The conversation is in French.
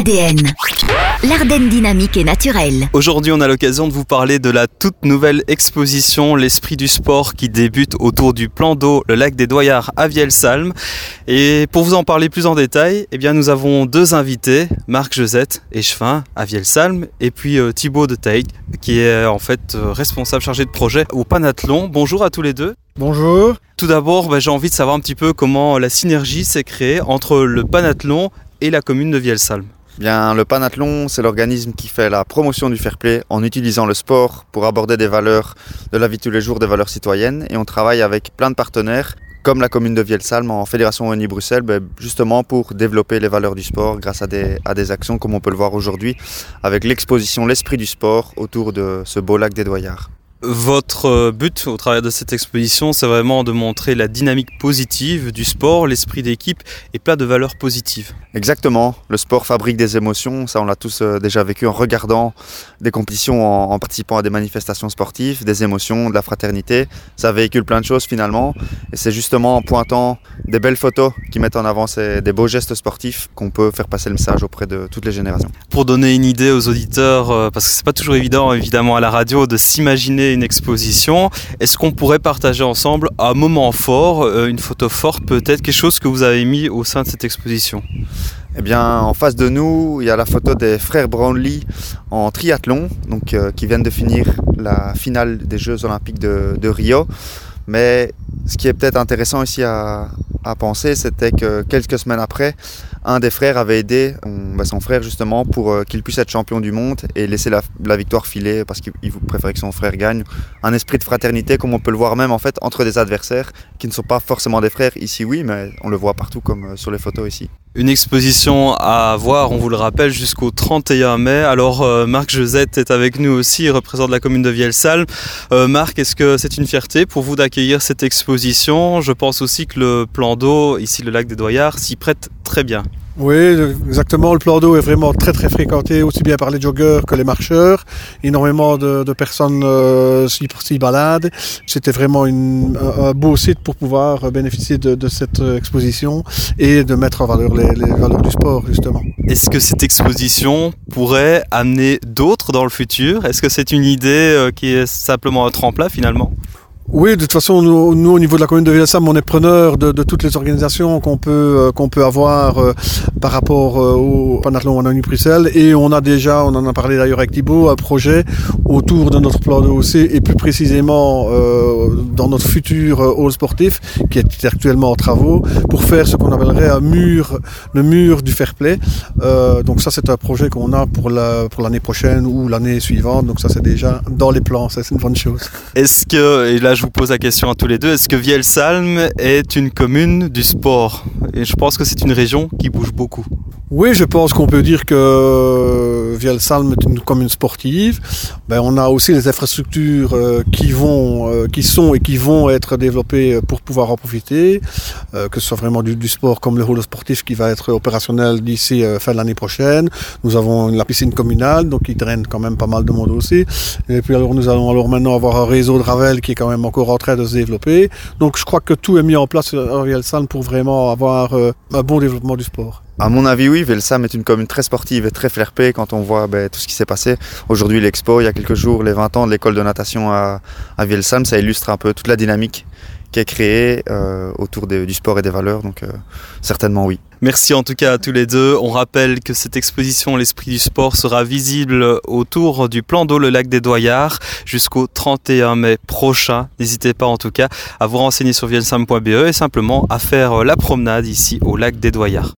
ADN. L'Ardenne dynamique et naturelle. Aujourd'hui, on a l'occasion de vous parler de la toute nouvelle exposition L'Esprit du Sport qui débute autour du plan d'eau, le lac des Doyards à Vielsalm. Et pour vous en parler plus en détail, eh bien, nous avons deux invités, Marc Josette, échevin à Vielsalm, et puis euh, Thibaut de Teig, qui est en fait euh, responsable chargé de projet au Panathlon. Bonjour à tous les deux. Bonjour. Tout d'abord, bah, j'ai envie de savoir un petit peu comment la synergie s'est créée entre le Panathlon et la commune de Vielsalm. Bien, le Panathlon, c'est l'organisme qui fait la promotion du fair play en utilisant le sport pour aborder des valeurs de la vie de tous les jours, des valeurs citoyennes. Et on travaille avec plein de partenaires, comme la commune de Vielsalm en Fédération Wallonie-Bruxelles, ben, justement pour développer les valeurs du sport grâce à des, à des actions comme on peut le voir aujourd'hui avec l'exposition L'Esprit du sport autour de ce beau lac des Doyards. Votre euh, but au travers de cette exposition, c'est vraiment de montrer la dynamique positive du sport, l'esprit d'équipe et plein de valeurs positives. Exactement, le sport fabrique des émotions, ça on l'a tous euh, déjà vécu en regardant des compétitions, en, participant à des manifestations sportives, des émotions, de la fraternité, ça véhicule plein de choses finalement et c'est justement en pointant des belles photos qui mettent en avant ces, des beaux gestes sportifs qu'on peut faire passer le message auprès de toutes les générations. Pour donner une idée aux auditeurs, euh, parce que c'est pas toujours évident évidemment à la radio de s'imaginer une exposition. Est-ce qu'on pourrait partager ensemble un moment fort, euh, une photo forte peut-être, quelque chose que vous avez mis au sein de cette exposition? Eh bien, en face de nous, il y a la photo des frères Brownlee en triathlon, donc, euh, qui viennent de finir la finale des Jeux Olympiques de, de Rio. Mais ce qui est peut-être intéressant ici à, penser, c'était que quelques semaines après, un des frères avait aidé bah, son frère justement pour euh, qu'il puisse être champion du monde et laisser la, victoire filer parce qu'il préférait que son frère gagne. Un esprit de fraternité comme on peut le voir même en fait entre des adversaires qui ne sont pas forcément des frères. Ici oui, mais on le voit partout comme euh, sur les photos ici. Une exposition à voir, on vous le rappelle, jusqu'au 31 mai. Alors euh, Marc Josette est avec nous aussi, il représente la commune de Vielsalm. Euh, Marc, est-ce que c'est une fierté pour vous d'accueillir cette exposition Je pense aussi que le plan d'eau, ici le lac des Doyards, s'y prête très bien. Oui, exactement. Le plan d'eau est vraiment très très fréquenté, aussi bien par les joggeurs que les marcheurs. Énormément de, de personnes euh, s'y baladent. C'était vraiment une, un beau site pour pouvoir bénéficier de, de, cette exposition et de mettre en valeur les, les valeurs du sport, justement. Est-ce que cette exposition pourrait amener d'autres dans le futur? Est-ce que c'est une idée euh, qui est simplement un tremplin finalement? Oui, de toute façon, nous, au niveau de la commune de Villassam, on est preneur de, toutes les organisations qu'on peut, euh, qu'on peut avoir euh, par rapport euh, au Panathlon Wallonie Bruxelles. Et on a déjà, on en a parlé d'ailleurs avec Thibault, un projet autour de notre plan de OC et plus précisément dans notre futur hall sportif qui est actuellement en travaux pour faire ce qu'on appellerait un mur, le mur du fair play. Donc ça, c'est un projet qu'on a pour la, pour l'année prochaine ou l'année suivante. Donc ça, c'est déjà dans les plans. C'est une bonne chose. Est-ce que, et là, je vous pose la question à tous les deux, est-ce que Vielsalm est une commune du sport? Et je pense que c'est une région qui bouge beaucoup. Oui, je pense qu'on peut dire que Vielsalm est une commune sportive. Ben, on a aussi les infrastructures euh, qui vont, euh, qui sont et qui vont être développées pour pouvoir en profiter, euh, que ce soit vraiment du, du, sport comme le holo sportif qui va être opérationnel d'ici euh, fin de l'année prochaine. Nous avons la piscine communale, donc qui draine quand même pas mal de monde aussi. Et puis alors nous allons alors maintenant avoir un réseau de Ravel qui est quand même encore en train de se développer. Donc je crois que tout est mis en place à Vielsalm pour vraiment avoir un bon développement du sport. À mon avis, oui, Velsam est une commune très sportive et très flair quand on voit ben, tout ce qui s'est passé. Aujourd'hui, l'expo, il y a quelques jours, les 20 ans de l'école de natation à, à ça illustre un peu toute la dynamique qui est créée euh, autour du sport et des valeurs. Donc, euh, certainement, oui. Merci en tout cas à tous les deux. On rappelle que cette exposition L'Esprit du Sport sera visible autour du plan d'eau Le Lac des Doyards jusqu'au 31 mai prochain. N'hésitez pas en tout cas à vous renseigner sur vielsam.be et simplement à faire la promenade ici au Lac des Doyards.